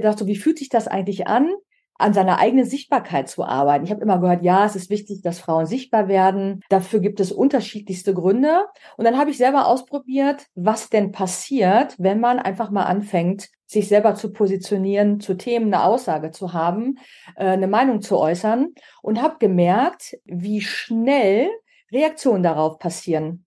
gedacht, so wie fühlt sich das eigentlich an, an seiner eigenen Sichtbarkeit zu arbeiten. Ich habe immer gehört, ja, es ist wichtig, dass Frauen sichtbar werden. Dafür gibt es unterschiedlichste Gründe. Und dann habe ich selber ausprobiert, was denn passiert, wenn man einfach mal anfängt, sich selber zu positionieren, zu Themen eine Aussage zu haben, äh, eine Meinung zu äußern und habe gemerkt, wie schnell Reaktionen darauf passieren.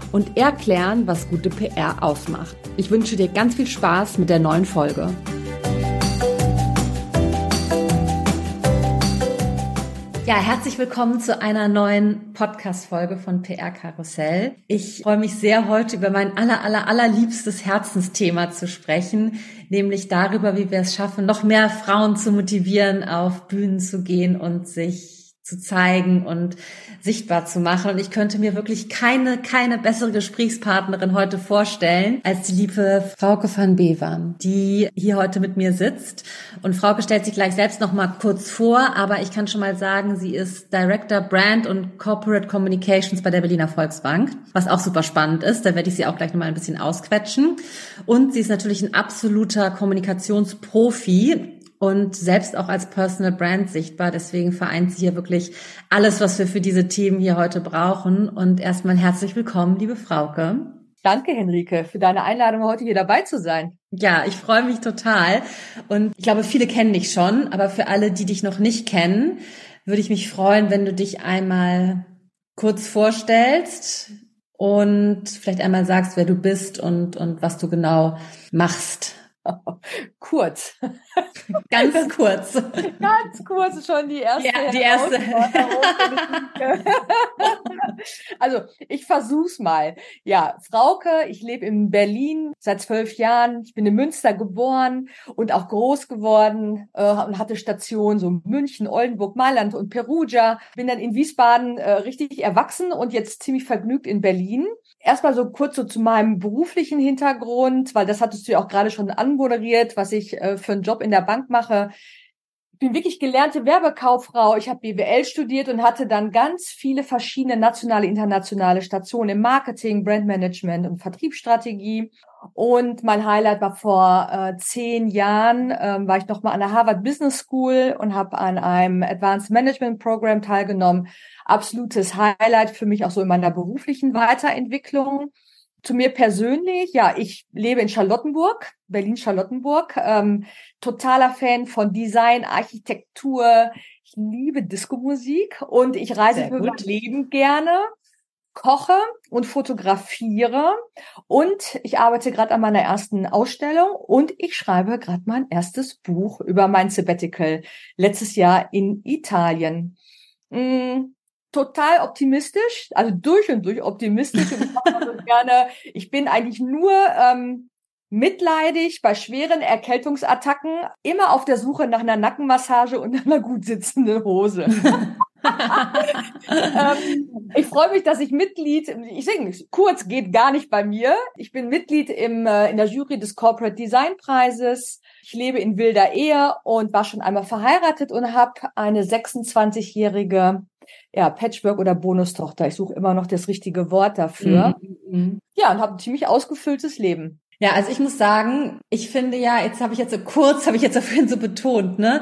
und erklären, was gute PR ausmacht. Ich wünsche dir ganz viel Spaß mit der neuen Folge. Ja, herzlich willkommen zu einer neuen Podcast-Folge von PR Karussell. Ich freue mich sehr, heute über mein aller, aller, allerliebstes Herzensthema zu sprechen, nämlich darüber, wie wir es schaffen, noch mehr Frauen zu motivieren, auf Bühnen zu gehen und sich zu zeigen und sichtbar zu machen. Und ich könnte mir wirklich keine, keine bessere Gesprächspartnerin heute vorstellen als die liebe Frauke van Bevern, die hier heute mit mir sitzt. Und Frauke stellt sich gleich selbst noch mal kurz vor, aber ich kann schon mal sagen, sie ist Director Brand und Corporate Communications bei der Berliner Volksbank, was auch super spannend ist. Da werde ich sie auch gleich noch mal ein bisschen ausquetschen. Und sie ist natürlich ein absoluter Kommunikationsprofi und selbst auch als Personal Brand sichtbar. Deswegen vereint sie hier wirklich alles, was wir für diese Themen hier heute brauchen. Und erstmal herzlich willkommen, liebe Frauke. Danke, Henrike, für deine Einladung, heute hier dabei zu sein. Ja, ich freue mich total. Und ich glaube, viele kennen dich schon, aber für alle, die dich noch nicht kennen, würde ich mich freuen, wenn du dich einmal kurz vorstellst und vielleicht einmal sagst, wer du bist und, und was du genau machst. kurz. Ganz kurz. Ganz kurz schon die erste. Ja, die erste. also ich versuch's mal. Ja, Frauke, ich lebe in Berlin seit zwölf Jahren. Ich bin in Münster geboren und auch groß geworden äh, und hatte Stationen so München, Oldenburg, Mailand und Perugia. Bin dann in Wiesbaden äh, richtig erwachsen und jetzt ziemlich vergnügt in Berlin. Erstmal so kurz so zu meinem beruflichen Hintergrund, weil das hattest du ja auch gerade schon anmoderiert, was ich äh, für einen Job in der Bank mache. Ich bin wirklich gelernte Werbekauffrau. Ich habe BWL studiert und hatte dann ganz viele verschiedene nationale, internationale Stationen im Marketing, Brandmanagement und Vertriebsstrategie. Und mein Highlight war vor äh, zehn Jahren, ähm, war ich nochmal an der Harvard Business School und habe an einem Advanced Management Program teilgenommen absolutes Highlight für mich auch so in meiner beruflichen Weiterentwicklung. Zu mir persönlich, ja, ich lebe in Charlottenburg, Berlin-Charlottenburg, ähm, totaler Fan von Design, Architektur. Ich liebe Disco-Musik und ich reise für mein Leben gerne, koche und fotografiere und ich arbeite gerade an meiner ersten Ausstellung und ich schreibe gerade mein erstes Buch über mein Sabbatical letztes Jahr in Italien. Mm, total optimistisch, also durch und durch optimistisch. und ich, gerne, ich bin eigentlich nur ähm, mitleidig bei schweren Erkältungsattacken, immer auf der Suche nach einer Nackenmassage und einer gut sitzenden Hose. ähm, ich freue mich, dass ich Mitglied, ich sage kurz geht gar nicht bei mir. Ich bin Mitglied im, äh, in der Jury des Corporate Design Preises. Ich lebe in wilder Ehe und war schon einmal verheiratet und habe eine 26-jährige ja, Patchwork oder Bonustochter. Ich suche immer noch das richtige Wort dafür. Mhm. mhm. Ja, und habe ein ziemlich ausgefülltes Leben. Ja, also ich muss sagen, ich finde ja, jetzt habe ich jetzt so kurz, habe ich jetzt vorhin so betont, ne?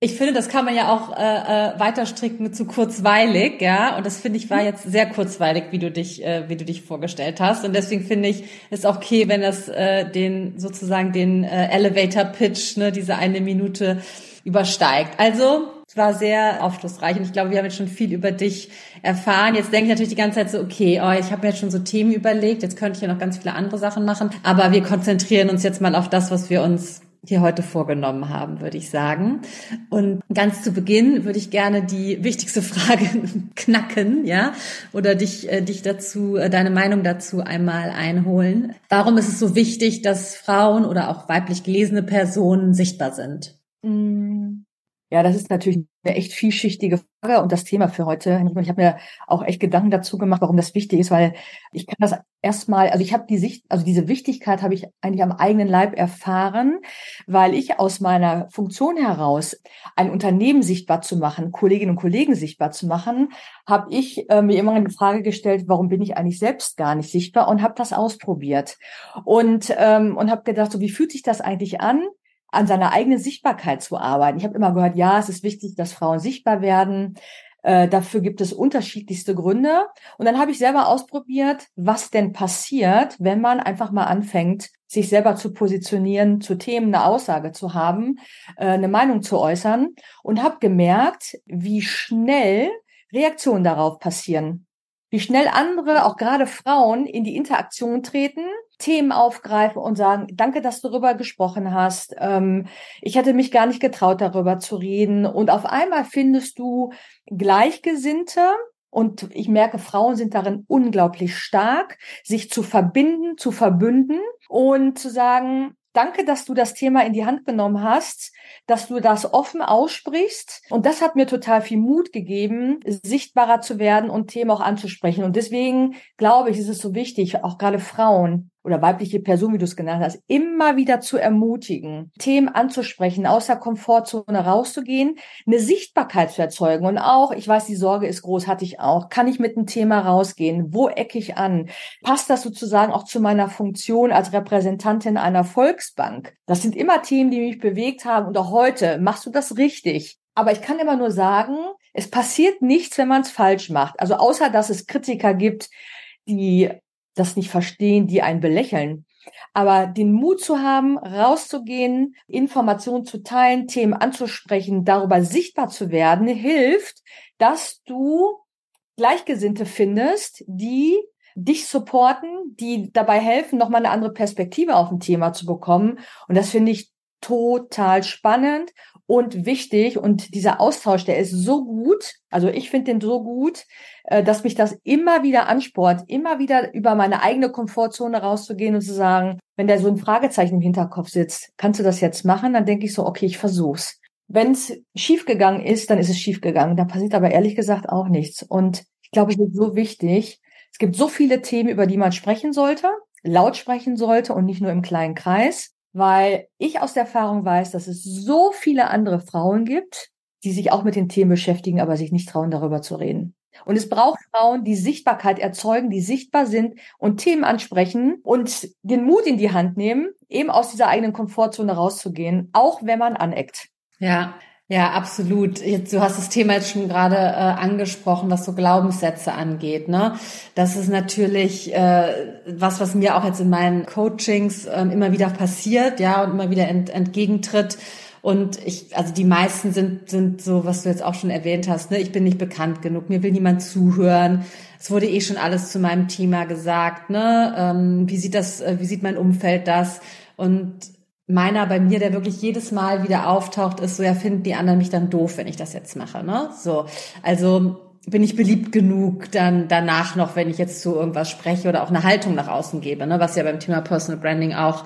Ich finde, das kann man ja auch äh, äh, weiter stricken zu kurzweilig, ja. Und das finde ich war jetzt sehr kurzweilig, wie du dich, äh, wie du dich vorgestellt hast. Und deswegen finde ich, ist auch okay, wenn das äh, den sozusagen den äh, Elevator Pitch, ne, diese eine Minute übersteigt. Also es war sehr aufschlussreich und ich glaube, wir haben jetzt schon viel über dich erfahren. Jetzt denke ich natürlich die ganze Zeit so, okay, oh, ich habe mir jetzt schon so Themen überlegt, jetzt könnte ich ja noch ganz viele andere Sachen machen, aber wir konzentrieren uns jetzt mal auf das, was wir uns hier heute vorgenommen haben, würde ich sagen. Und ganz zu Beginn würde ich gerne die wichtigste Frage knacken, ja, oder dich, äh, dich dazu, äh, deine Meinung dazu einmal einholen. Warum ist es so wichtig, dass Frauen oder auch weiblich gelesene Personen sichtbar sind? Ja, das ist natürlich eine echt vielschichtige Frage und das Thema für heute. Ich habe mir auch echt Gedanken dazu gemacht, warum das wichtig ist, weil ich kann das erstmal, also ich habe die Sicht, also diese Wichtigkeit habe ich eigentlich am eigenen Leib erfahren, weil ich aus meiner Funktion heraus ein Unternehmen sichtbar zu machen, Kolleginnen und Kollegen sichtbar zu machen, habe ich äh, mir immer eine Frage gestellt, warum bin ich eigentlich selbst gar nicht sichtbar und habe das ausprobiert und ähm, und habe gedacht, so wie fühlt sich das eigentlich an? An seiner eigenen Sichtbarkeit zu arbeiten. Ich habe immer gehört, ja, es ist wichtig, dass Frauen sichtbar werden. Äh, dafür gibt es unterschiedlichste Gründe. Und dann habe ich selber ausprobiert, was denn passiert, wenn man einfach mal anfängt, sich selber zu positionieren, zu Themen eine Aussage zu haben, äh, eine Meinung zu äußern und habe gemerkt, wie schnell Reaktionen darauf passieren. Wie schnell andere, auch gerade Frauen, in die Interaktion treten Themen aufgreifen und sagen, danke, dass du darüber gesprochen hast. Ähm, ich hätte mich gar nicht getraut, darüber zu reden. Und auf einmal findest du Gleichgesinnte, und ich merke, Frauen sind darin unglaublich stark, sich zu verbinden, zu verbünden und zu sagen, Danke, dass du das Thema in die Hand genommen hast, dass du das offen aussprichst. Und das hat mir total viel Mut gegeben, sichtbarer zu werden und Themen auch anzusprechen. Und deswegen glaube ich, ist es so wichtig, auch gerade Frauen, oder weibliche Person, wie du es genannt hast, immer wieder zu ermutigen, Themen anzusprechen, aus der Komfortzone rauszugehen, eine Sichtbarkeit zu erzeugen. Und auch, ich weiß, die Sorge ist groß, hatte ich auch. Kann ich mit einem Thema rausgehen? Wo ecke ich an? Passt das sozusagen auch zu meiner Funktion als Repräsentantin einer Volksbank? Das sind immer Themen, die mich bewegt haben. Und auch heute machst du das richtig. Aber ich kann immer nur sagen, es passiert nichts, wenn man es falsch macht. Also außer, dass es Kritiker gibt, die das nicht verstehen, die einen belächeln. Aber den Mut zu haben, rauszugehen, Informationen zu teilen, Themen anzusprechen, darüber sichtbar zu werden, hilft, dass du Gleichgesinnte findest, die dich supporten, die dabei helfen, nochmal eine andere Perspektive auf ein Thema zu bekommen. Und das finde ich total spannend und wichtig. Und dieser Austausch, der ist so gut. Also ich finde den so gut, äh, dass mich das immer wieder ansport, immer wieder über meine eigene Komfortzone rauszugehen und zu sagen, wenn da so ein Fragezeichen im Hinterkopf sitzt, kannst du das jetzt machen? Dann denke ich so, okay, ich versuch's. Wenn es schiefgegangen ist, dann ist es schiefgegangen. Da passiert aber ehrlich gesagt auch nichts. Und ich glaube, es ist so wichtig. Es gibt so viele Themen, über die man sprechen sollte, laut sprechen sollte und nicht nur im kleinen Kreis weil ich aus der Erfahrung weiß, dass es so viele andere Frauen gibt, die sich auch mit den Themen beschäftigen, aber sich nicht trauen, darüber zu reden. Und es braucht Frauen, die Sichtbarkeit erzeugen, die sichtbar sind und Themen ansprechen und den Mut in die Hand nehmen, eben aus dieser eigenen Komfortzone rauszugehen, auch wenn man aneckt. Ja, ja, absolut. Du hast das Thema jetzt schon gerade äh, angesprochen, was so Glaubenssätze angeht. Ne? Das ist natürlich äh, was, was mir auch jetzt in meinen Coachings äh, immer wieder passiert, ja, und immer wieder ent, entgegentritt. Und ich, also die meisten sind, sind so, was du jetzt auch schon erwähnt hast, ne, ich bin nicht bekannt genug, mir will niemand zuhören. Es wurde eh schon alles zu meinem Thema gesagt, ne? Ähm, wie sieht das, äh, wie sieht mein Umfeld das? Und meiner bei mir, der wirklich jedes Mal wieder auftaucht, ist so, ja, finden die anderen mich dann doof, wenn ich das jetzt mache, ne? So. Also, bin ich beliebt genug dann danach noch, wenn ich jetzt zu irgendwas spreche oder auch eine Haltung nach außen gebe, ne? Was ja beim Thema Personal Branding auch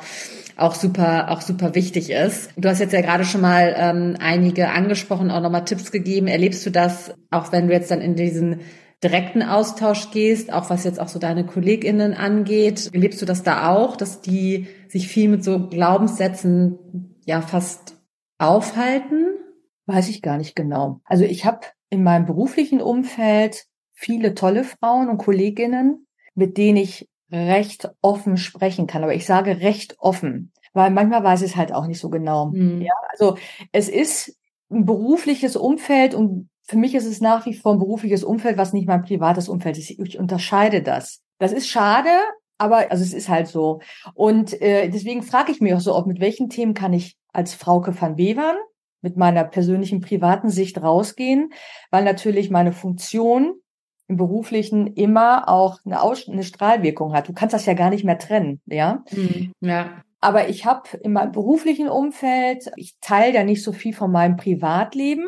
auch super, auch super wichtig ist. Du hast jetzt ja gerade schon mal ähm, einige angesprochen, auch nochmal Tipps gegeben. Erlebst du das, auch wenn du jetzt dann in diesen direkten Austausch gehst, auch was jetzt auch so deine KollegInnen angeht. Erlebst du das da auch, dass die sich viel mit so Glaubenssätzen ja fast aufhalten? Weiß ich gar nicht genau. Also ich habe in meinem beruflichen Umfeld viele tolle Frauen und Kolleginnen, mit denen ich recht offen sprechen kann. Aber ich sage recht offen, weil manchmal weiß ich es halt auch nicht so genau. Mhm. Ja, also es ist ein berufliches Umfeld und für mich ist es nach wie vor ein berufliches Umfeld, was nicht mein privates Umfeld ist. Ich unterscheide das. Das ist schade, aber also es ist halt so. Und äh, deswegen frage ich mich auch so oft, mit welchen Themen kann ich als Frauke van Bevern mit meiner persönlichen privaten Sicht rausgehen, weil natürlich meine Funktion im beruflichen immer auch eine, Aus eine Strahlwirkung hat. Du kannst das ja gar nicht mehr trennen, ja? Mhm, ja. Aber ich habe in meinem beruflichen Umfeld, ich teile da nicht so viel von meinem Privatleben.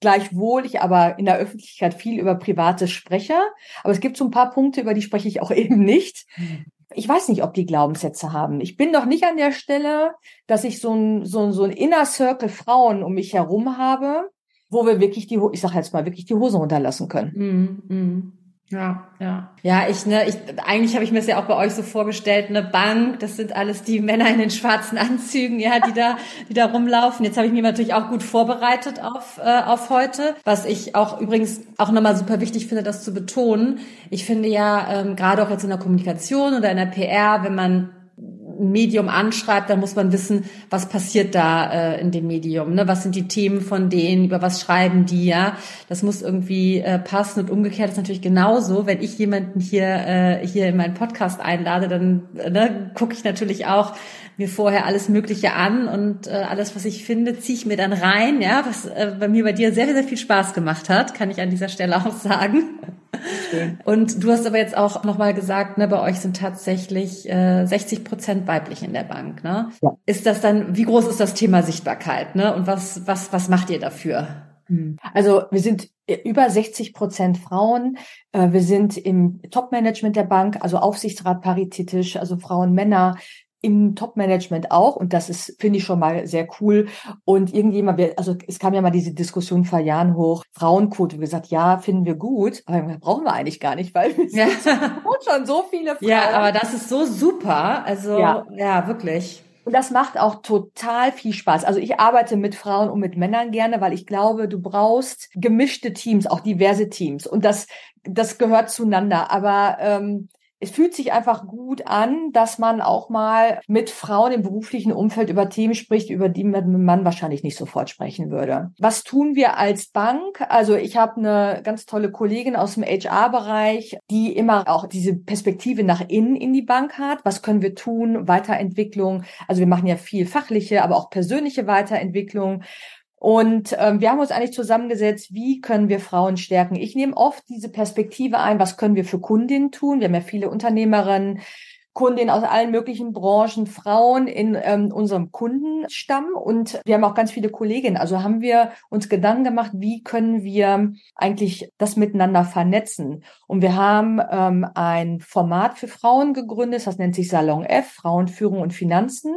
Gleichwohl ich aber in der Öffentlichkeit viel über Privates spreche. Aber es gibt so ein paar Punkte, über die spreche ich auch eben nicht. Ich weiß nicht, ob die Glaubenssätze haben. Ich bin noch nicht an der Stelle, dass ich so ein, so ein, so ein Inner Circle Frauen um mich herum habe, wo wir wirklich die, ich sage jetzt mal, wirklich die Hosen runterlassen können. Mm, mm. Ja, ja. Ja, ich, ne, ich, eigentlich habe ich mir das ja auch bei euch so vorgestellt, eine Bank, das sind alles die Männer in den schwarzen Anzügen, ja, die da, die da rumlaufen. Jetzt habe ich mich natürlich auch gut vorbereitet auf, äh, auf heute, was ich auch übrigens auch nochmal super wichtig finde, das zu betonen. Ich finde ja, ähm, gerade auch jetzt in der Kommunikation oder in der PR, wenn man Medium anschreibt, dann muss man wissen, was passiert da äh, in dem Medium, ne? Was sind die Themen von denen, über was schreiben die, ja? Das muss irgendwie äh, passen und umgekehrt ist natürlich genauso, wenn ich jemanden hier äh, hier in meinen Podcast einlade, dann äh, ne, gucke ich natürlich auch mir vorher alles Mögliche an und äh, alles, was ich finde, ziehe ich mir dann rein, ja, was äh, bei mir bei dir sehr, sehr viel Spaß gemacht hat, kann ich an dieser Stelle auch sagen. Schön. Und du hast aber jetzt auch nochmal gesagt, ne, bei euch sind tatsächlich äh, 60 Prozent weiblich in der Bank. Ne? Ja. Ist das dann, wie groß ist das Thema Sichtbarkeit? Ne? Und was, was, was macht ihr dafür? Hm. Also wir sind über 60 Prozent Frauen. Äh, wir sind im Top-Management der Bank, also Aufsichtsrat paritätisch, also Frauen, Männer im Top-Management auch. Und das ist, finde ich schon mal sehr cool. Und irgendjemand, also es kam ja mal diese Diskussion vor Jahren hoch, Frauenquote. Wir gesagt, ja, finden wir gut, aber brauchen wir eigentlich gar nicht, weil wir ja. schon so viele Frauen. Ja, aber das ist so super. Also, ja, ja wirklich. Und das macht auch total viel Spaß. Also ich arbeite mit Frauen und mit Männern gerne, weil ich glaube, du brauchst gemischte Teams, auch diverse Teams. Und das, das gehört zueinander. Aber ähm, es fühlt sich einfach gut an, dass man auch mal mit Frauen im beruflichen Umfeld über Themen spricht, über die man wahrscheinlich nicht sofort sprechen würde. Was tun wir als Bank? Also ich habe eine ganz tolle Kollegin aus dem HR-Bereich, die immer auch diese Perspektive nach innen in die Bank hat. Was können wir tun? Weiterentwicklung. Also wir machen ja viel fachliche, aber auch persönliche Weiterentwicklung. Und ähm, wir haben uns eigentlich zusammengesetzt, wie können wir Frauen stärken. Ich nehme oft diese Perspektive ein, was können wir für Kundinnen tun. Wir haben ja viele Unternehmerinnen, Kundinnen aus allen möglichen Branchen, Frauen in ähm, unserem Kundenstamm und wir haben auch ganz viele Kolleginnen. Also haben wir uns Gedanken gemacht, wie können wir eigentlich das miteinander vernetzen. Und wir haben ähm, ein Format für Frauen gegründet, das nennt sich Salon F, Frauenführung und Finanzen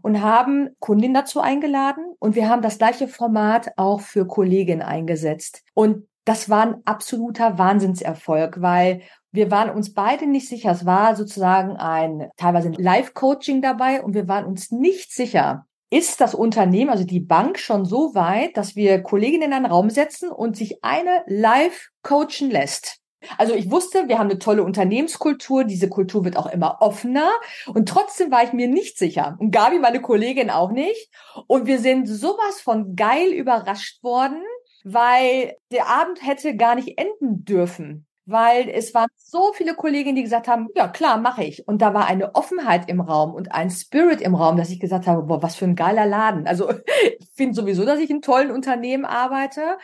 und haben Kundinnen dazu eingeladen und wir haben das gleiche Format auch für Kolleginnen eingesetzt. Und das war ein absoluter Wahnsinnserfolg, weil wir waren uns beide nicht sicher. Es war sozusagen ein teilweise ein Live-Coaching dabei und wir waren uns nicht sicher, ist das Unternehmen, also die Bank schon so weit, dass wir Kolleginnen in einen Raum setzen und sich eine live coachen lässt. Also ich wusste, wir haben eine tolle Unternehmenskultur, diese Kultur wird auch immer offener und trotzdem war ich mir nicht sicher und Gabi, meine Kollegin, auch nicht und wir sind sowas von geil überrascht worden, weil der Abend hätte gar nicht enden dürfen weil es waren so viele Kolleginnen, die gesagt haben, ja klar, mache ich. Und da war eine Offenheit im Raum und ein Spirit im Raum, dass ich gesagt habe, boah, was für ein geiler Laden. Also ich finde sowieso, dass ich in tollen Unternehmen arbeite.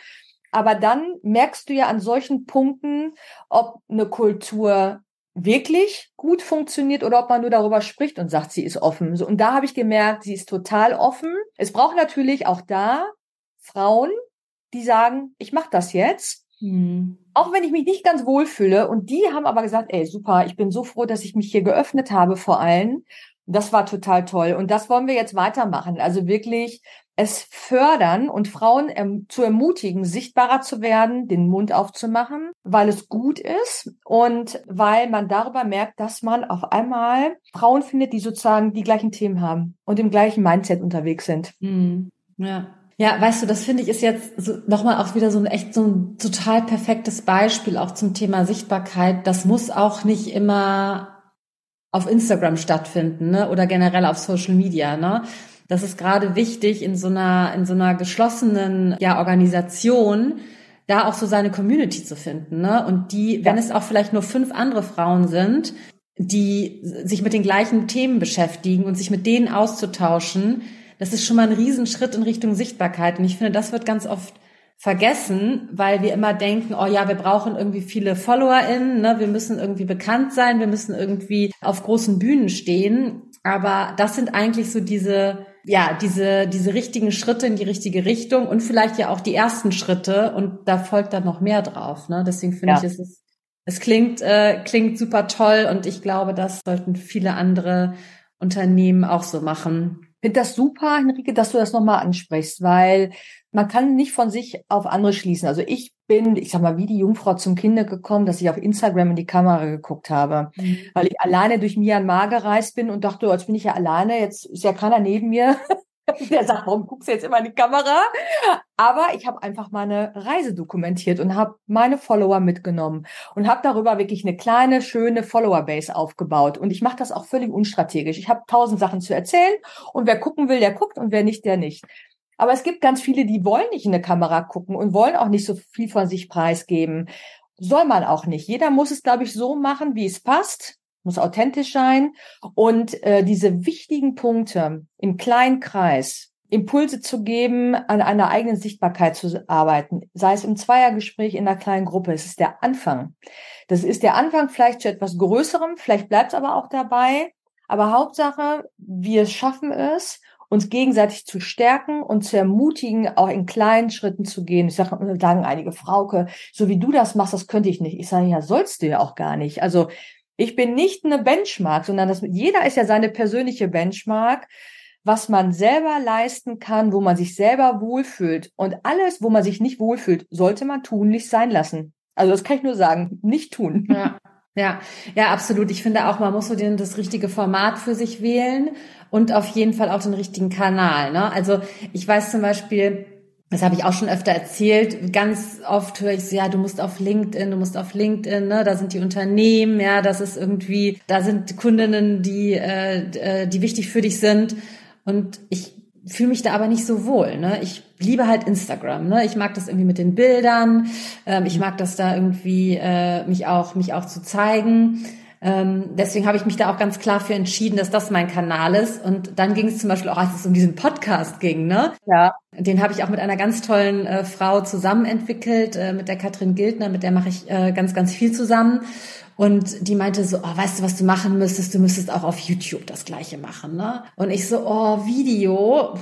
Aber dann merkst du ja an solchen Punkten, ob eine Kultur wirklich gut funktioniert oder ob man nur darüber spricht und sagt, sie ist offen. Und da habe ich gemerkt, sie ist total offen. Es braucht natürlich auch da Frauen, die sagen, ich mache das jetzt Mhm. Auch wenn ich mich nicht ganz wohl fühle. Und die haben aber gesagt, ey, super, ich bin so froh, dass ich mich hier geöffnet habe vor allen. Das war total toll. Und das wollen wir jetzt weitermachen. Also wirklich es fördern und Frauen ähm, zu ermutigen, sichtbarer zu werden, den Mund aufzumachen, weil es gut ist und weil man darüber merkt, dass man auf einmal Frauen findet, die sozusagen die gleichen Themen haben und im gleichen Mindset unterwegs sind. Mhm. Ja. Ja, weißt du, das finde ich ist jetzt so, nochmal auch wieder so ein echt so ein total perfektes Beispiel auch zum Thema Sichtbarkeit. Das muss auch nicht immer auf Instagram stattfinden, ne? Oder generell auf Social Media, ne? Das ist gerade wichtig in so einer, in so einer geschlossenen, ja, Organisation, da auch so seine Community zu finden, ne? Und die, wenn es auch vielleicht nur fünf andere Frauen sind, die sich mit den gleichen Themen beschäftigen und sich mit denen auszutauschen, das ist schon mal ein Riesenschritt in Richtung Sichtbarkeit. Und ich finde, das wird ganz oft vergessen, weil wir immer denken, oh ja, wir brauchen irgendwie viele FollowerInnen, ne? wir müssen irgendwie bekannt sein, wir müssen irgendwie auf großen Bühnen stehen. Aber das sind eigentlich so diese, ja, diese, diese richtigen Schritte in die richtige Richtung und vielleicht ja auch die ersten Schritte und da folgt dann noch mehr drauf. Ne? Deswegen finde ja. ich, es ist, es klingt, äh, klingt super toll und ich glaube, das sollten viele andere Unternehmen auch so machen. Ich finde das super, Henrike, dass du das nochmal ansprichst, weil man kann nicht von sich auf andere schließen. Also ich bin, ich sag mal, wie die Jungfrau zum Kinder gekommen, dass ich auf Instagram in die Kamera geguckt habe, mhm. weil ich alleine durch Myanmar gereist bin und dachte, oh, jetzt bin ich ja alleine, jetzt ist ja keiner neben mir. Der sagt, warum guckst du jetzt immer in die Kamera? Aber ich habe einfach meine Reise dokumentiert und habe meine Follower mitgenommen und habe darüber wirklich eine kleine, schöne Follower-Base aufgebaut. Und ich mache das auch völlig unstrategisch. Ich habe tausend Sachen zu erzählen und wer gucken will, der guckt und wer nicht, der nicht. Aber es gibt ganz viele, die wollen nicht in eine Kamera gucken und wollen auch nicht so viel von sich preisgeben. Soll man auch nicht. Jeder muss es, glaube ich, so machen, wie es passt, muss authentisch sein und äh, diese wichtigen Punkte im kleinen Kreis Impulse zu geben, an einer eigenen Sichtbarkeit zu arbeiten, sei es im Zweiergespräch in einer kleinen Gruppe. Es ist der Anfang. Das ist der Anfang vielleicht zu etwas Größerem, vielleicht bleibt es aber auch dabei. Aber Hauptsache, wir schaffen es uns gegenseitig zu stärken und zu ermutigen, auch in kleinen Schritten zu gehen. Ich sage, sagen einige Frauke, so wie du das machst, das könnte ich nicht. Ich sage, ja, sollst du ja auch gar nicht. Also ich bin nicht eine Benchmark, sondern das, jeder ist ja seine persönliche Benchmark, was man selber leisten kann, wo man sich selber wohlfühlt. Und alles, wo man sich nicht wohlfühlt, sollte man tunlich sein lassen. Also das kann ich nur sagen, nicht tun. Ja. Ja, ja, absolut. Ich finde auch, man muss so den, das richtige Format für sich wählen und auf jeden Fall auch den richtigen Kanal. Ne? Also ich weiß zum Beispiel, das habe ich auch schon öfter erzählt. Ganz oft höre ich so, ja, du musst auf LinkedIn, du musst auf LinkedIn, ne? Da sind die Unternehmen, ja, das ist irgendwie, da sind Kundinnen, die, äh, äh die wichtig für dich sind. Und ich fühle mich da aber nicht so wohl. Ne? Ich liebe halt Instagram. Ne? Ich mag das irgendwie mit den Bildern. Ähm, ich mag das da irgendwie äh, mich auch mich auch zu zeigen. Ähm, deswegen habe ich mich da auch ganz klar für entschieden, dass das mein Kanal ist. Und dann ging es zum Beispiel auch, als es um diesen Podcast ging, ne? Ja. Den habe ich auch mit einer ganz tollen äh, Frau zusammen entwickelt, äh, mit der Katrin Gildner, mit der mache ich äh, ganz, ganz viel zusammen. Und die meinte so, oh, weißt du, was du machen müsstest? Du müsstest auch auf YouTube das Gleiche machen, ne? Und ich so, oh, Video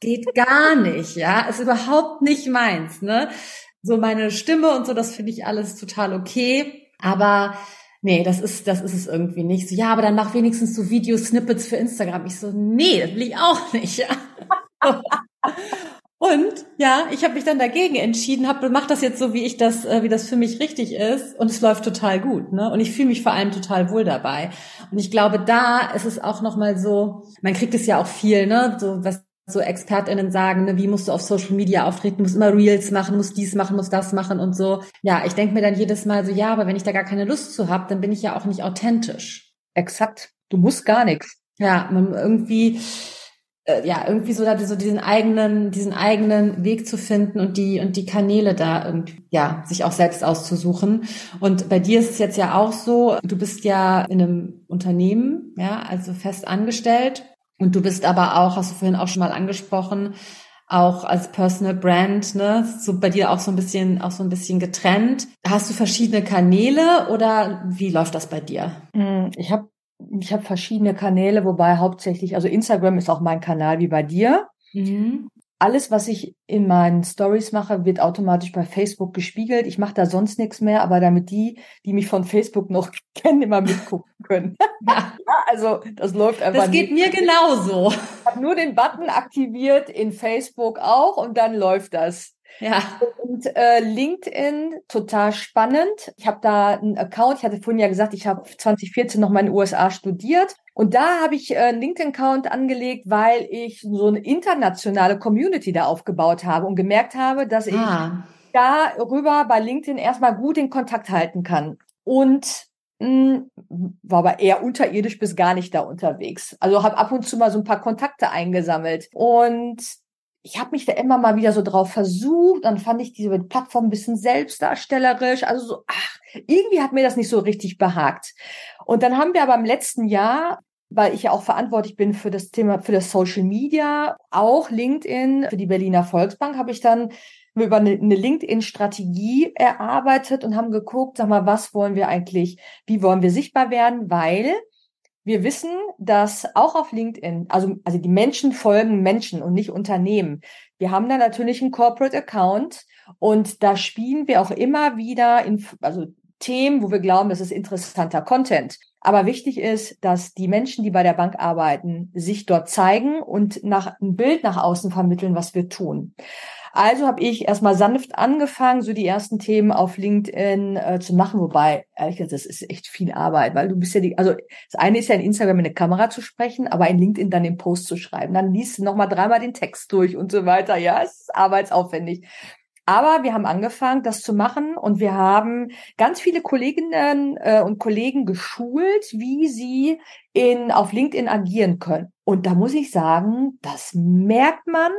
geht gar nicht, ja, ist überhaupt nicht meins, ne? So meine Stimme und so, das finde ich alles total okay, aber nee, das ist, das ist es irgendwie nicht. So, ja, aber dann mach wenigstens so Video-Snippets für Instagram. Ich so, nee, das will ich auch nicht, ja. Und ja, ich habe mich dann dagegen entschieden, habe mach das jetzt so, wie ich das, äh, wie das für mich richtig ist, und es läuft total gut, ne? Und ich fühle mich vor allem total wohl dabei. Und ich glaube, da ist es auch noch mal so, man kriegt es ja auch viel, ne? So was so ExpertInnen sagen, ne, wie musst du auf Social Media auftreten, musst immer Reels machen, musst dies machen, musst das machen und so. Ja, ich denke mir dann jedes Mal so, ja, aber wenn ich da gar keine Lust zu habe, dann bin ich ja auch nicht authentisch. Exakt. Du musst gar nichts. Ja, man irgendwie äh, ja, irgendwie so, so diesen eigenen, diesen eigenen Weg zu finden und die, und die Kanäle da irgendwie, ja, sich auch selbst auszusuchen. Und bei dir ist es jetzt ja auch so, du bist ja in einem Unternehmen, ja, also fest angestellt. Und du bist aber auch, hast du vorhin auch schon mal angesprochen, auch als Personal Brand, ne, so bei dir auch so ein bisschen, auch so ein bisschen getrennt. Hast du verschiedene Kanäle oder wie läuft das bei dir? Hm, ich habe ich habe verschiedene Kanäle, wobei hauptsächlich, also Instagram ist auch mein Kanal wie bei dir. Mhm. Alles, was ich in meinen Stories mache, wird automatisch bei Facebook gespiegelt. Ich mache da sonst nichts mehr, aber damit die, die mich von Facebook noch kennen, immer mitgucken können. ja, also das läuft einfach. Das geht nicht. mir genauso. Ich habe nur den Button aktiviert in Facebook auch und dann läuft das. Ja. Und äh, LinkedIn, total spannend. Ich habe da einen Account, ich hatte vorhin ja gesagt, ich habe 2014 noch mal in den USA studiert. Und da habe ich äh, einen LinkedIn-Account angelegt, weil ich so eine internationale Community da aufgebaut habe und gemerkt habe, dass ah. ich darüber bei LinkedIn erstmal gut in Kontakt halten kann. Und hm, war aber eher unterirdisch bis gar nicht da unterwegs. Also habe ab und zu mal so ein paar Kontakte eingesammelt. Und ich habe mich da immer mal wieder so drauf versucht. Dann fand ich diese Plattform ein bisschen selbstdarstellerisch. Also so, ach, irgendwie hat mir das nicht so richtig behagt. Und dann haben wir aber im letzten Jahr weil ich ja auch verantwortlich bin für das Thema, für das Social Media, auch LinkedIn, für die Berliner Volksbank, habe ich dann über eine, eine LinkedIn-Strategie erarbeitet und haben geguckt, sag mal, was wollen wir eigentlich, wie wollen wir sichtbar werden, weil Wir wissen, dass auch auf LinkedIn, also, also die Menschen folgen Menschen und nicht Unternehmen. Wir haben da natürlich einen Corporate Account und da spielen wir auch immer wieder in, also Themen, wo wir glauben, das ist interessanter Content. Aber wichtig ist, dass die Menschen, die bei der Bank arbeiten, sich dort zeigen und nach ein Bild nach außen vermitteln, was wir tun. Also habe ich erstmal sanft angefangen, so die ersten Themen auf LinkedIn äh, zu machen, wobei, ehrlich gesagt, das ist echt viel Arbeit, weil du bist ja die, also das eine ist ja in Instagram in eine Kamera zu sprechen, aber in LinkedIn dann den Post zu schreiben. Dann liest du nochmal dreimal den Text durch und so weiter. Ja, es ist arbeitsaufwendig. Aber wir haben angefangen, das zu machen und wir haben ganz viele Kolleginnen äh, und Kollegen geschult, wie sie in, auf LinkedIn agieren können. Und da muss ich sagen, das merkt man.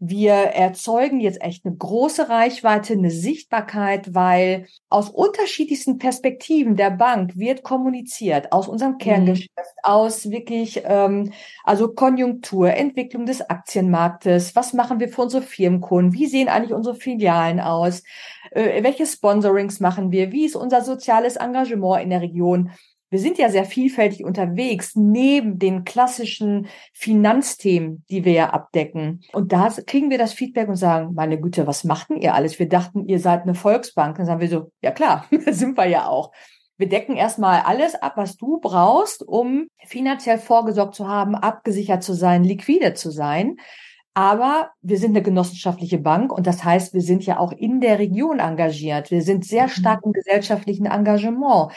Wir erzeugen jetzt echt eine große Reichweite, eine Sichtbarkeit, weil aus unterschiedlichsten Perspektiven der Bank wird kommuniziert, aus unserem mhm. Kerngeschäft, mhm. aus wirklich, ähm, also Konjunktur, Entwicklung des Aktienmarktes, was machen wir für unsere Firmenkunden, wie sehen eigentlich unsere Filialen aus, äh, welche Sponsorings machen wir, wie ist unser soziales Engagement in der Region wir sind ja sehr vielfältig unterwegs, neben den klassischen Finanzthemen, die wir ja abdecken. Und da kriegen wir das Feedback und sagen, meine Güte, was machten ihr alles? Wir dachten, ihr seid eine Volksbank. Dann sagen wir so, ja klar, sind wir ja auch. Wir decken erstmal alles ab, was du brauchst, um finanziell vorgesorgt zu haben, abgesichert zu sein, liquide zu sein. Aber wir sind eine genossenschaftliche Bank und das heißt, wir sind ja auch in der Region engagiert. Wir sind sehr mhm. stark im gesellschaftlichen Engagement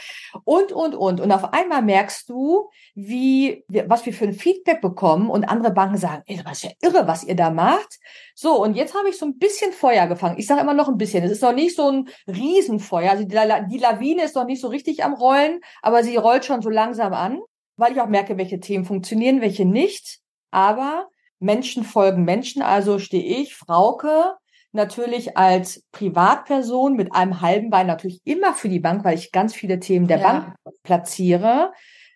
und, und, und. Und auf einmal merkst du, wie, was wir für ein Feedback bekommen und andere Banken sagen, ey, das ist ja irre, was ihr da macht. So, und jetzt habe ich so ein bisschen Feuer gefangen. Ich sage immer noch ein bisschen. Es ist noch nicht so ein Riesenfeuer. Also die, die Lawine ist noch nicht so richtig am Rollen, aber sie rollt schon so langsam an, weil ich auch merke, welche Themen funktionieren, welche nicht. Aber Menschen folgen Menschen, also stehe ich, Frauke, natürlich als Privatperson mit einem halben Bein natürlich immer für die Bank, weil ich ganz viele Themen der ja. Bank platziere.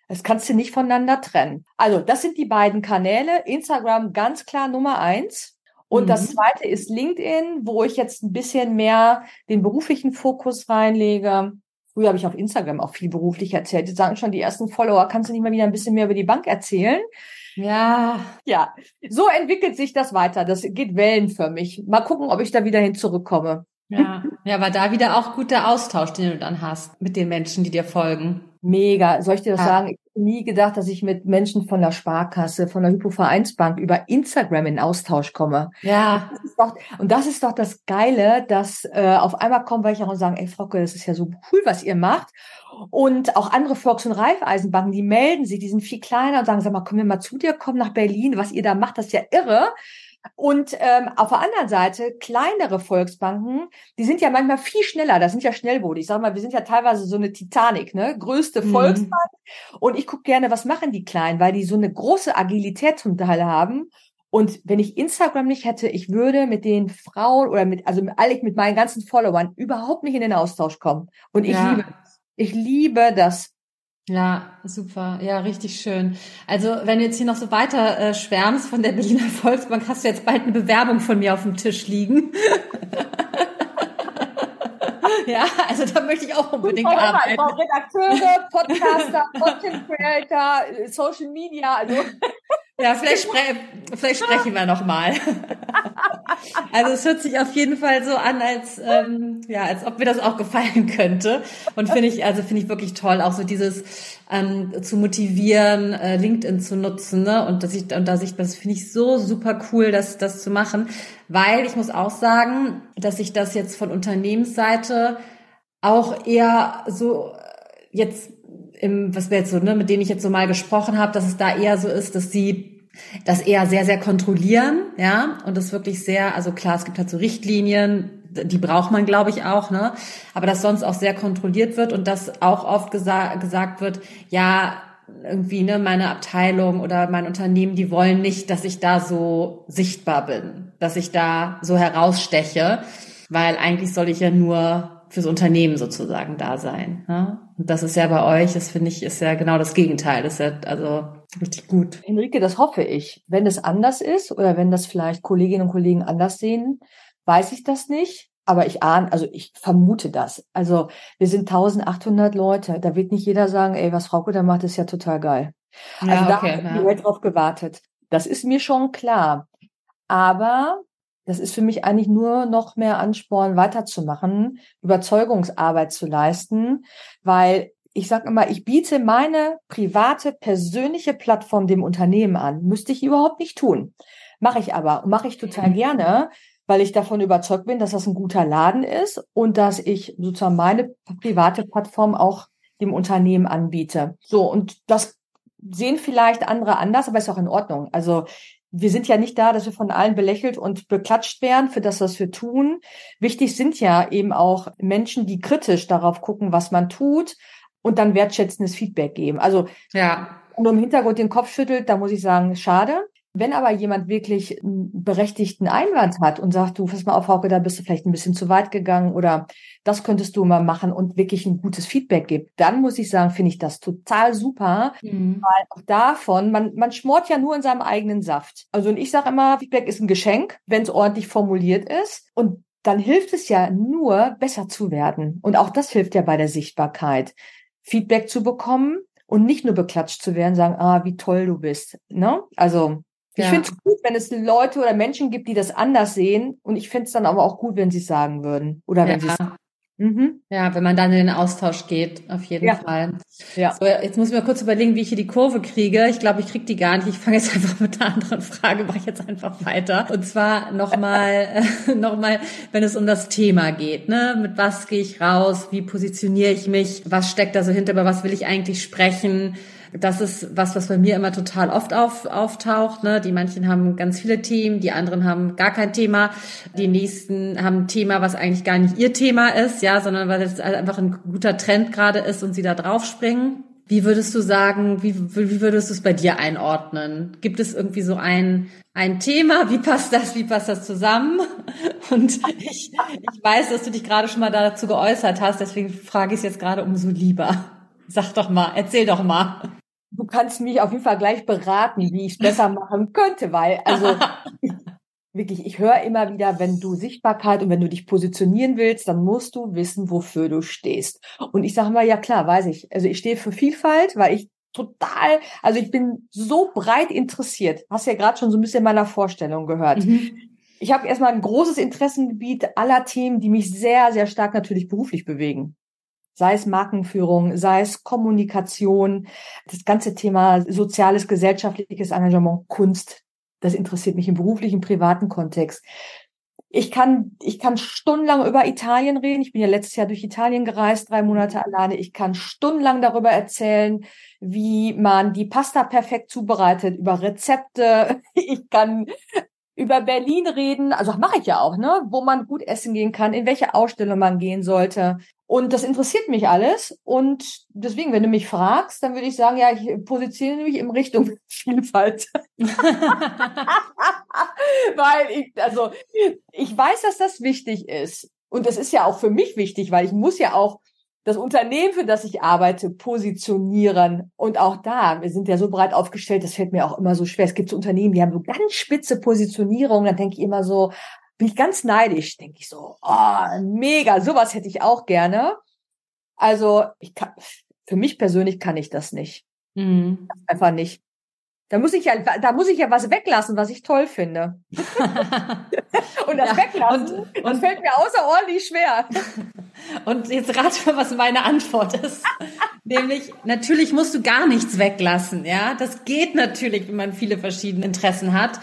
Das kannst du nicht voneinander trennen. Also das sind die beiden Kanäle. Instagram ganz klar Nummer eins. Und mhm. das zweite ist LinkedIn, wo ich jetzt ein bisschen mehr den beruflichen Fokus reinlege. Früher habe ich auf Instagram auch viel beruflich erzählt. Jetzt sagen schon die ersten Follower, kannst du nicht mal wieder ein bisschen mehr über die Bank erzählen? Ja. Ja. So entwickelt sich das weiter. Das geht wellenförmig. Mal gucken, ob ich da wieder hin zurückkomme. Ja, ja, aber da wieder auch guter Austausch, den du dann hast mit den Menschen, die dir folgen. Mega. Soll ich dir das ja. sagen? Nie gedacht, dass ich mit Menschen von der Sparkasse, von der Hypovereinsbank über Instagram in Austausch komme. Ja. Das doch, und das ist doch das Geile, dass äh, auf einmal kommen welche und sagen, ey Frocke, das ist ja so cool, was ihr macht. Und auch andere Volks- und Raiffeisenbanken, die melden sich, die sind viel kleiner und sagen, sag mal, können wir mal zu dir kommen nach Berlin, was ihr da macht, das ist ja irre. Und ähm, auf der anderen Seite kleinere Volksbanken, die sind ja manchmal viel schneller, das sind ja Schnellboote. Ich sag mal, wir sind ja teilweise so eine Titanic, ne? Größte mhm. Volksbank. Und ich gucke gerne, was machen die Kleinen, weil die so eine große Agilität zum Teil haben. Und wenn ich Instagram nicht hätte, ich würde mit den Frauen oder mit, also eigentlich mit meinen ganzen Followern überhaupt nicht in den Austausch kommen. Und ich ja. liebe ich liebe das. Ja, super. Ja, richtig schön. Also, wenn du jetzt hier noch so weiter äh, schwärmst von der Berliner Volksbank, hast du jetzt bald eine Bewerbung von mir auf dem Tisch liegen. ja, also da möchte ich auch unbedingt ich arbeiten. Ich brauche Redakteure, Podcaster, Content Creator, Social Media, also ja, vielleicht, spre vielleicht sprechen wir noch mal. also es hört sich auf jeden Fall so an, als ähm, ja, als ob mir das auch gefallen könnte. Und finde ich, also finde ich wirklich toll, auch so dieses ähm, zu motivieren, äh, LinkedIn zu nutzen, ne? Und dass ich und dass ich das finde ich so super cool, das das zu machen, weil ich muss auch sagen, dass ich das jetzt von Unternehmensseite auch eher so jetzt im, was wir jetzt so, ne, mit denen ich jetzt so mal gesprochen habe, dass es da eher so ist, dass sie das eher sehr, sehr kontrollieren, ja, und das wirklich sehr, also klar, es gibt halt so Richtlinien, die braucht man, glaube ich, auch, ne, aber dass sonst auch sehr kontrolliert wird und dass auch oft gesa gesagt wird, ja, irgendwie, ne, meine Abteilung oder mein Unternehmen, die wollen nicht, dass ich da so sichtbar bin, dass ich da so heraussteche, weil eigentlich soll ich ja nur fürs Unternehmen sozusagen da sein. Ne? Und das ist ja bei euch, das finde ich, ist ja genau das Gegenteil. Das ist ja also richtig gut. Henrike, das hoffe ich. Wenn es anders ist oder wenn das vielleicht Kolleginnen und Kollegen anders sehen, weiß ich das nicht. Aber ich ahne, also ich vermute das. Also wir sind 1800 Leute. Da wird nicht jeder sagen, ey, was Frau da macht, ist ja total geil. Also ja, da okay, habe ich ja. drauf gewartet. Das ist mir schon klar. Aber das ist für mich eigentlich nur noch mehr Ansporn, weiterzumachen, Überzeugungsarbeit zu leisten, weil ich sage immer, ich biete meine private, persönliche Plattform dem Unternehmen an. Müsste ich überhaupt nicht tun. Mache ich aber und mache ich total mhm. gerne, weil ich davon überzeugt bin, dass das ein guter Laden ist und dass ich sozusagen meine private Plattform auch dem Unternehmen anbiete. So, und das sehen vielleicht andere anders, aber ist auch in Ordnung. Also wir sind ja nicht da, dass wir von allen belächelt und beklatscht werden für das, was wir tun. Wichtig sind ja eben auch Menschen, die kritisch darauf gucken, was man tut und dann wertschätzendes Feedback geben. Also ja. nur im Hintergrund den Kopf schüttelt, da muss ich sagen, schade. Wenn aber jemand wirklich einen berechtigten Einwand hat und sagt, du, pass mal auf, Hauke, da bist du vielleicht ein bisschen zu weit gegangen oder das könntest du mal machen und wirklich ein gutes Feedback gibt, dann muss ich sagen, finde ich das total super, mhm. weil auch davon, man, man schmort ja nur in seinem eigenen Saft. Also und ich sage immer, Feedback ist ein Geschenk, wenn es ordentlich formuliert ist und dann hilft es ja nur, besser zu werden. Und auch das hilft ja bei der Sichtbarkeit. Feedback zu bekommen und nicht nur beklatscht zu werden, sagen, ah, wie toll du bist. Ne? Also ich ja. finde es gut, wenn es Leute oder Menschen gibt, die das anders sehen. Und ich finde es dann aber auch gut, wenn sie es sagen würden. Oder wenn ja. sie es Mhm. Ja, wenn man dann in den Austausch geht, auf jeden ja. Fall. Ja. So, jetzt muss ich mal kurz überlegen, wie ich hier die Kurve kriege. Ich glaube, ich kriege die gar nicht. Ich fange jetzt einfach mit einer anderen Frage, mache ich jetzt einfach weiter. Und zwar nochmal, äh, noch mal, wenn es um das Thema geht. Ne? Mit was gehe ich raus? Wie positioniere ich mich? Was steckt da so hinter? Über was will ich eigentlich sprechen? Das ist was, was bei mir immer total oft auf, auftaucht. Ne? Die manchen haben ganz viele Themen, die anderen haben gar kein Thema, die nächsten haben ein Thema, was eigentlich gar nicht ihr Thema ist, ja, sondern weil es einfach ein guter Trend gerade ist und sie da drauf springen. Wie würdest du sagen, wie, wie würdest du es bei dir einordnen? Gibt es irgendwie so ein, ein Thema? Wie passt das, wie passt das zusammen? Und ich, ich weiß, dass du dich gerade schon mal dazu geäußert hast, deswegen frage ich es jetzt gerade umso lieber. Sag doch mal, erzähl doch mal du kannst mich auf jeden Fall gleich beraten, wie ich es besser machen könnte, weil also wirklich, ich höre immer wieder, wenn du Sichtbarkeit und wenn du dich positionieren willst, dann musst du wissen, wofür du stehst. Und ich sage mal, ja klar, weiß ich. Also ich stehe für Vielfalt, weil ich total, also ich bin so breit interessiert. Hast ja gerade schon so ein bisschen meiner Vorstellung gehört. Mhm. Ich habe erstmal ein großes Interessengebiet aller Themen, die mich sehr, sehr stark natürlich beruflich bewegen sei es Markenführung, sei es Kommunikation, das ganze Thema soziales, gesellschaftliches Engagement, Kunst, das interessiert mich im beruflichen, privaten Kontext. Ich kann, ich kann stundenlang über Italien reden. Ich bin ja letztes Jahr durch Italien gereist, drei Monate alleine. Ich kann stundenlang darüber erzählen, wie man die Pasta perfekt zubereitet, über Rezepte. Ich kann über Berlin reden, also mache ich ja auch, ne, wo man gut essen gehen kann, in welche Ausstellung man gehen sollte. Und das interessiert mich alles. Und deswegen, wenn du mich fragst, dann würde ich sagen, ja, ich positioniere mich in Richtung Vielfalt. weil ich, also, ich weiß, dass das wichtig ist. Und das ist ja auch für mich wichtig, weil ich muss ja auch das Unternehmen, für das ich arbeite, positionieren. Und auch da, wir sind ja so breit aufgestellt, das fällt mir auch immer so schwer. Es gibt so Unternehmen, die haben so ganz spitze Positionierung. Da denke ich immer so, bin ich ganz neidisch, denke ich so, oh, mega, sowas hätte ich auch gerne. Also, ich kann, für mich persönlich kann ich das nicht. Mhm. Einfach nicht. Da muss ich ja, da muss ich ja was weglassen, was ich toll finde. und das ja, weglassen, und, und, das fällt mir außerordentlich schwer. Und jetzt rate mal, was meine Antwort ist. Nämlich, natürlich musst du gar nichts weglassen, ja. Das geht natürlich, wenn man viele verschiedene Interessen hat.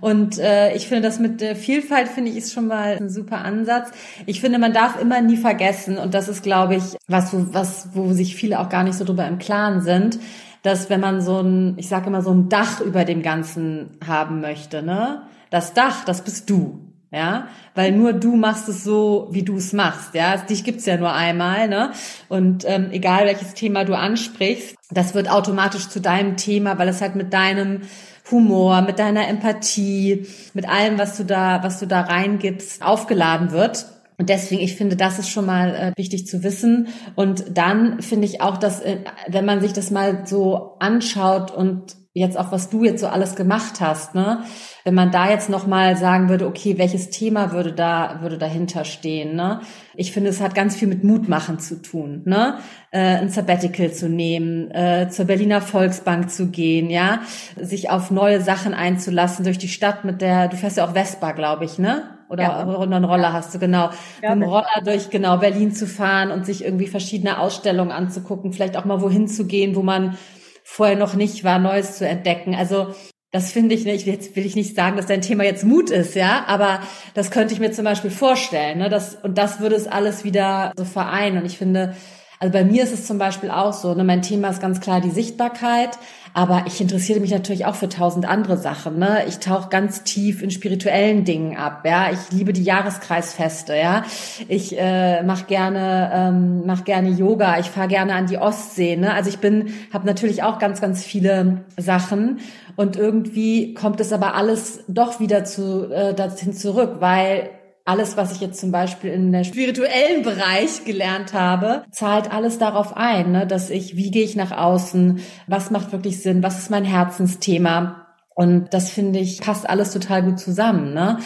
Und äh, ich finde das mit der Vielfalt, finde ich, ist schon mal ein super Ansatz. Ich finde, man darf immer nie vergessen, und das ist, glaube ich, was, was, wo sich viele auch gar nicht so drüber im Klaren sind, dass wenn man so ein, ich sage immer, so ein Dach über dem Ganzen haben möchte, ne? Das Dach, das bist du. Ja, weil nur du machst es so, wie du es machst. Ja, dich gibt's ja nur einmal, ne? Und ähm, egal welches Thema du ansprichst, das wird automatisch zu deinem Thema, weil es halt mit deinem Humor, mit deiner Empathie, mit allem, was du da, was du da reingibst, aufgeladen wird. Und deswegen, ich finde, das ist schon mal äh, wichtig zu wissen. Und dann finde ich auch, dass, äh, wenn man sich das mal so anschaut und jetzt auch, was du jetzt so alles gemacht hast, ne? Wenn man da jetzt nochmal sagen würde, okay, welches Thema würde da, würde dahinter stehen, ne? Ich finde, es hat ganz viel mit Mutmachen zu tun, ne? Äh, ein Sabbatical zu nehmen, äh, zur Berliner Volksbank zu gehen, ja? Sich auf neue Sachen einzulassen durch die Stadt mit der, du fährst ja auch Vespa, glaube ich, ne? Oder, ja. einen Roller hast du, genau. Ja, mit dem Roller durch genau Berlin zu fahren und sich irgendwie verschiedene Ausstellungen anzugucken, vielleicht auch mal wohin zu gehen, wo man vorher noch nicht war, Neues zu entdecken. Also das finde ich nicht, jetzt will ich nicht sagen, dass dein Thema jetzt Mut ist, ja, aber das könnte ich mir zum Beispiel vorstellen, ne, das, und das würde es alles wieder so vereinen. Und ich finde, also bei mir ist es zum Beispiel auch so, ne, mein Thema ist ganz klar die Sichtbarkeit, aber ich interessiere mich natürlich auch für tausend andere Sachen. Ne? Ich tauche ganz tief in spirituellen Dingen ab. Ja, ich liebe die Jahreskreisfeste. Ja, ich äh, mache gerne ähm, mach gerne Yoga. Ich fahre gerne an die Ostsee. Ne? Also ich bin habe natürlich auch ganz ganz viele Sachen und irgendwie kommt es aber alles doch wieder zu äh, dahin zurück, weil alles, was ich jetzt zum Beispiel in der spirituellen Bereich gelernt habe, zahlt alles darauf ein, ne, dass ich, wie gehe ich nach außen, was macht wirklich Sinn, was ist mein Herzensthema. Und das finde ich passt alles total gut zusammen, ne?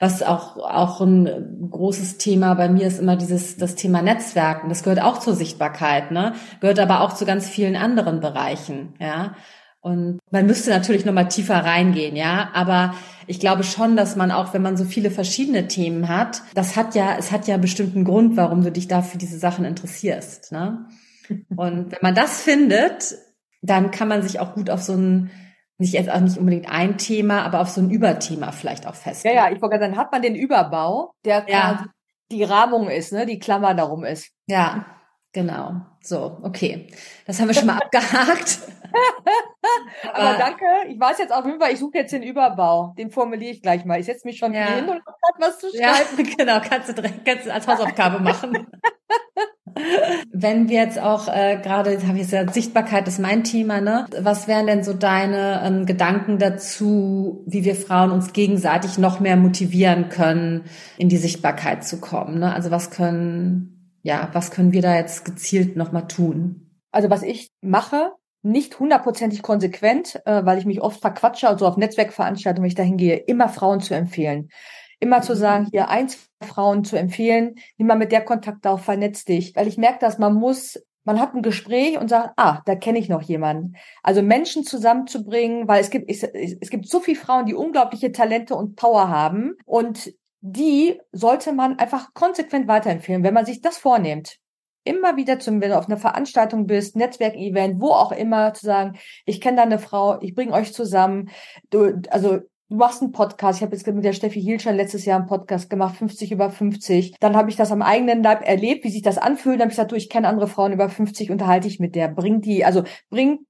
Was auch, auch ein großes Thema bei mir ist immer dieses, das Thema Netzwerken. Das gehört auch zur Sichtbarkeit, ne? Gehört aber auch zu ganz vielen anderen Bereichen, ja? Und man müsste natürlich noch mal tiefer reingehen, ja. Aber ich glaube schon, dass man auch, wenn man so viele verschiedene Themen hat, das hat ja, es hat ja bestimmten Grund, warum du dich da für diese Sachen interessierst, ne? Und wenn man das findet, dann kann man sich auch gut auf so ein, nicht jetzt auch nicht unbedingt ein Thema, aber auf so ein Überthema vielleicht auch festlegen. Ja, ja, ich wollte dann hat man den Überbau, der ja. die Rahmung ist, ne, die Klammer darum ist. Ja, Genau. So, okay. Das haben wir schon mal abgehakt. Aber, Aber, danke. Ich weiß jetzt auf jeden Fall, ich suche jetzt den Überbau. Den formuliere ich gleich mal. Ich setze mich schon ja. hin und habe was zu schreiben. Ja, genau. Kannst du direkt kannst du als Hausaufgabe machen. Wenn wir jetzt auch äh, gerade, jetzt habe ich gesagt, Sichtbarkeit ist mein Thema, ne? Was wären denn so deine ähm, Gedanken dazu, wie wir Frauen uns gegenseitig noch mehr motivieren können, in die Sichtbarkeit zu kommen? Ne? Also was können ja, was können wir da jetzt gezielt nochmal tun? Also was ich mache, nicht hundertprozentig konsequent, äh, weil ich mich oft verquatsche, also auf Netzwerkveranstaltungen, wenn ich dahin gehe, immer Frauen zu empfehlen. Immer zu sagen, hier eins Frauen zu empfehlen, nimm mal mit der Kontakt auf, vernetz dich. Weil ich merke, dass man muss man hat ein Gespräch und sagt, ah, da kenne ich noch jemanden. Also Menschen zusammenzubringen, weil es gibt, es, es gibt so viele Frauen, die unglaubliche Talente und Power haben und die sollte man einfach konsequent weiterempfehlen, wenn man sich das vornimmt. Immer wieder zum, wenn du auf einer Veranstaltung bist, Netzwerkevent, wo auch immer, zu sagen, ich kenne da eine Frau, ich bringe euch zusammen. Du, also du machst einen Podcast. Ich habe jetzt mit der Steffi Hielscher letztes Jahr einen Podcast gemacht, 50 über 50. Dann habe ich das am eigenen Leib erlebt, wie sich das anfühlt. Dann habe ich gesagt, du, ich kenne andere Frauen über 50, unterhalte ich mit der. Bringt die, also bringt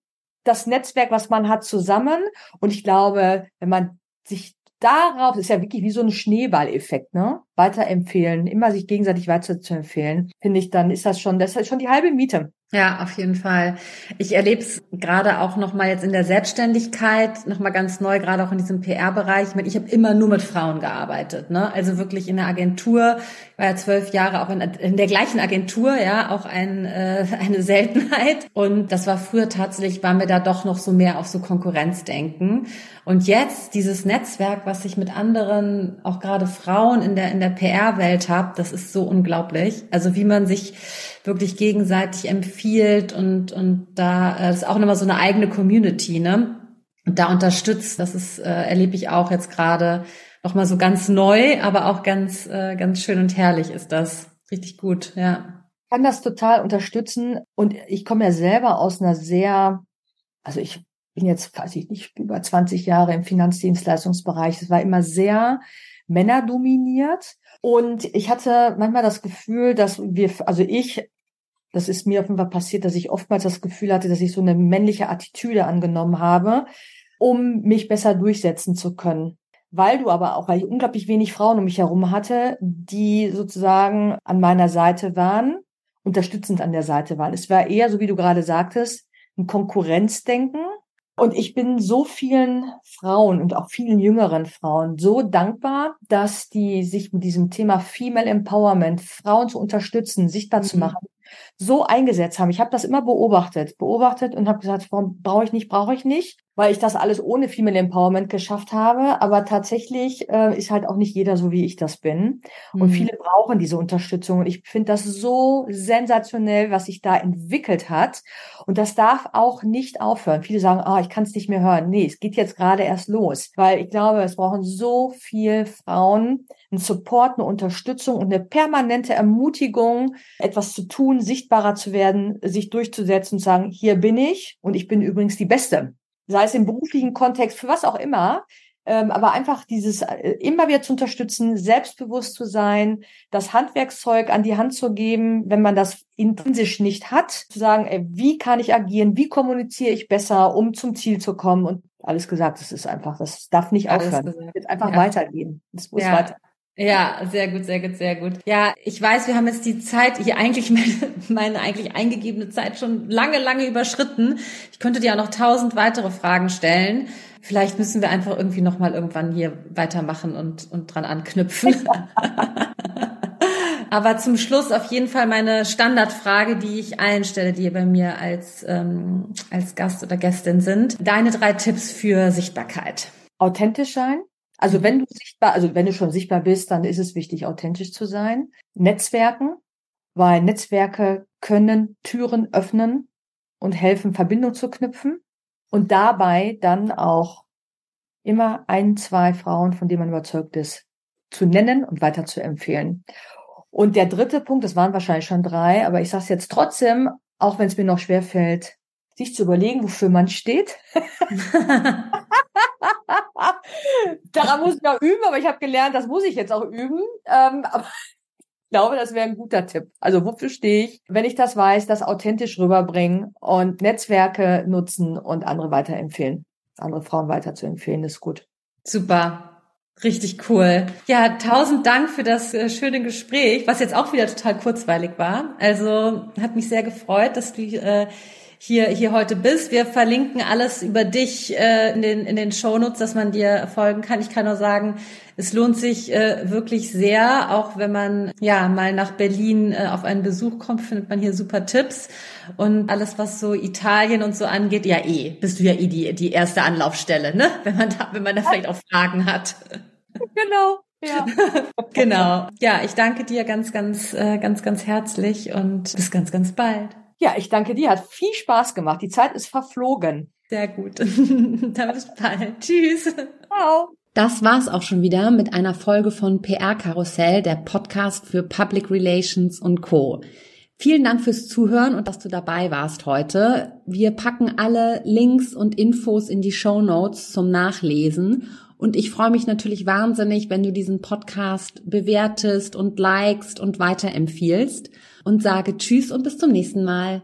das Netzwerk, was man hat, zusammen. Und ich glaube, wenn man sich darauf, ist ja wirklich wie so ein Schneeballeffekt, ne? Weiterempfehlen, immer sich gegenseitig weiterzuempfehlen, finde ich, dann ist das schon, das ist schon die halbe Miete. Ja, auf jeden Fall. Ich erlebe es gerade auch noch mal jetzt in der Selbstständigkeit, noch mal ganz neu, gerade auch in diesem PR-Bereich. Ich, ich habe immer nur mit Frauen gearbeitet, ne? Also wirklich in der Agentur. Ich war ja zwölf Jahre auch in, in der gleichen Agentur, ja, auch ein, äh, eine Seltenheit. Und das war früher tatsächlich, waren wir da doch noch so mehr auf so Konkurrenzdenken. Und jetzt dieses Netzwerk, was ich mit anderen, auch gerade Frauen in der in der PR-Welt habe, das ist so unglaublich. Also wie man sich wirklich gegenseitig empfiehlt und, und da äh, ist auch nochmal so eine eigene Community, ne? Und da unterstützt, das ist, äh, erlebe ich auch jetzt gerade nochmal so ganz neu, aber auch ganz, äh, ganz schön und herrlich ist das. Richtig gut, ja. Ich kann das total unterstützen und ich komme ja selber aus einer sehr, also ich bin jetzt, weiß ich nicht, über 20 Jahre im Finanzdienstleistungsbereich. Es war immer sehr männerdominiert. Und ich hatte manchmal das Gefühl, dass wir, also ich das ist mir auf jeden Fall passiert, dass ich oftmals das Gefühl hatte, dass ich so eine männliche Attitüde angenommen habe, um mich besser durchsetzen zu können. Weil du aber auch, weil ich unglaublich wenig Frauen um mich herum hatte, die sozusagen an meiner Seite waren, unterstützend an der Seite waren. Es war eher, so wie du gerade sagtest, ein Konkurrenzdenken. Und ich bin so vielen Frauen und auch vielen jüngeren Frauen so dankbar, dass die sich mit diesem Thema Female Empowerment, Frauen zu unterstützen, sichtbar mhm. zu machen, so eingesetzt haben. Ich habe das immer beobachtet, beobachtet und habe gesagt, warum brauche ich nicht, brauche ich nicht. Weil ich das alles ohne Female Empowerment geschafft habe. Aber tatsächlich äh, ist halt auch nicht jeder so, wie ich das bin. Mhm. Und viele brauchen diese Unterstützung. Und ich finde das so sensationell, was sich da entwickelt hat. Und das darf auch nicht aufhören. Viele sagen, ah, ich kann es nicht mehr hören. Nee, es geht jetzt gerade erst los. Weil ich glaube, es brauchen so viel Frauen einen Support, eine Unterstützung und eine permanente Ermutigung, etwas zu tun, sichtbarer zu werden, sich durchzusetzen und sagen, hier bin ich und ich bin übrigens die Beste sei es im beruflichen Kontext, für was auch immer. Ähm, aber einfach dieses äh, immer wieder zu unterstützen, selbstbewusst zu sein, das Handwerkszeug an die Hand zu geben, wenn man das intrinsisch nicht hat, zu sagen, ey, wie kann ich agieren, wie kommuniziere ich besser, um zum Ziel zu kommen und alles gesagt, das ist einfach, das darf nicht alles aufhören. Es wird einfach ja. weitergehen. Es muss ja. weiter. Ja, sehr gut, sehr gut, sehr gut. Ja, ich weiß, wir haben jetzt die Zeit, hier eigentlich meine, meine eigentlich eingegebene Zeit schon lange, lange überschritten. Ich könnte dir auch noch tausend weitere Fragen stellen. Vielleicht müssen wir einfach irgendwie nochmal irgendwann hier weitermachen und, und dran anknüpfen. Aber zum Schluss auf jeden Fall meine Standardfrage, die ich allen stelle, die bei mir als, ähm, als Gast oder Gästin sind. Deine drei Tipps für Sichtbarkeit. Authentisch sein, also wenn du sichtbar, also wenn du schon sichtbar bist, dann ist es wichtig, authentisch zu sein. Netzwerken, weil Netzwerke können Türen öffnen und helfen, Verbindung zu knüpfen. Und dabei dann auch immer ein, zwei Frauen, von denen man überzeugt ist, zu nennen und weiter zu empfehlen. Und der dritte Punkt, das waren wahrscheinlich schon drei, aber ich sage es jetzt trotzdem, auch wenn es mir noch schwer fällt, sich zu überlegen, wofür man steht. Daran muss ich auch üben, aber ich habe gelernt, das muss ich jetzt auch üben. Ähm, aber ich glaube, das wäre ein guter Tipp. Also wofür stehe ich? Wenn ich das weiß, das authentisch rüberbringen und Netzwerke nutzen und andere weiterempfehlen. Andere Frauen weiterzuempfehlen, ist gut. Super. Richtig cool. Ja, tausend Dank für das äh, schöne Gespräch, was jetzt auch wieder total kurzweilig war. Also hat mich sehr gefreut, dass du äh, hier, hier heute bist. Wir verlinken alles über dich äh, in den, in den Shownotes, dass man dir folgen kann. Ich kann nur sagen, es lohnt sich äh, wirklich sehr, auch wenn man ja mal nach Berlin äh, auf einen Besuch kommt, findet man hier super Tipps. Und alles, was so Italien und so angeht, ja eh, bist du ja eh die, die erste Anlaufstelle, ne? Wenn man da, wenn man da vielleicht auch Fragen hat. Genau. Ja. genau. Ja, ich danke dir ganz, ganz, äh, ganz, ganz herzlich und bis ganz, ganz bald. Ja, ich danke dir. Hat viel Spaß gemacht. Die Zeit ist verflogen. Sehr gut. Dann bis bald. Tschüss. Ciao. Das war's auch schon wieder mit einer Folge von PR Karussell, der Podcast für Public Relations und Co. Vielen Dank fürs Zuhören und dass du dabei warst heute. Wir packen alle Links und Infos in die Show Notes zum Nachlesen. Und ich freue mich natürlich wahnsinnig, wenn du diesen Podcast bewertest und likest und weiterempfiehlst und sage Tschüss und bis zum nächsten Mal.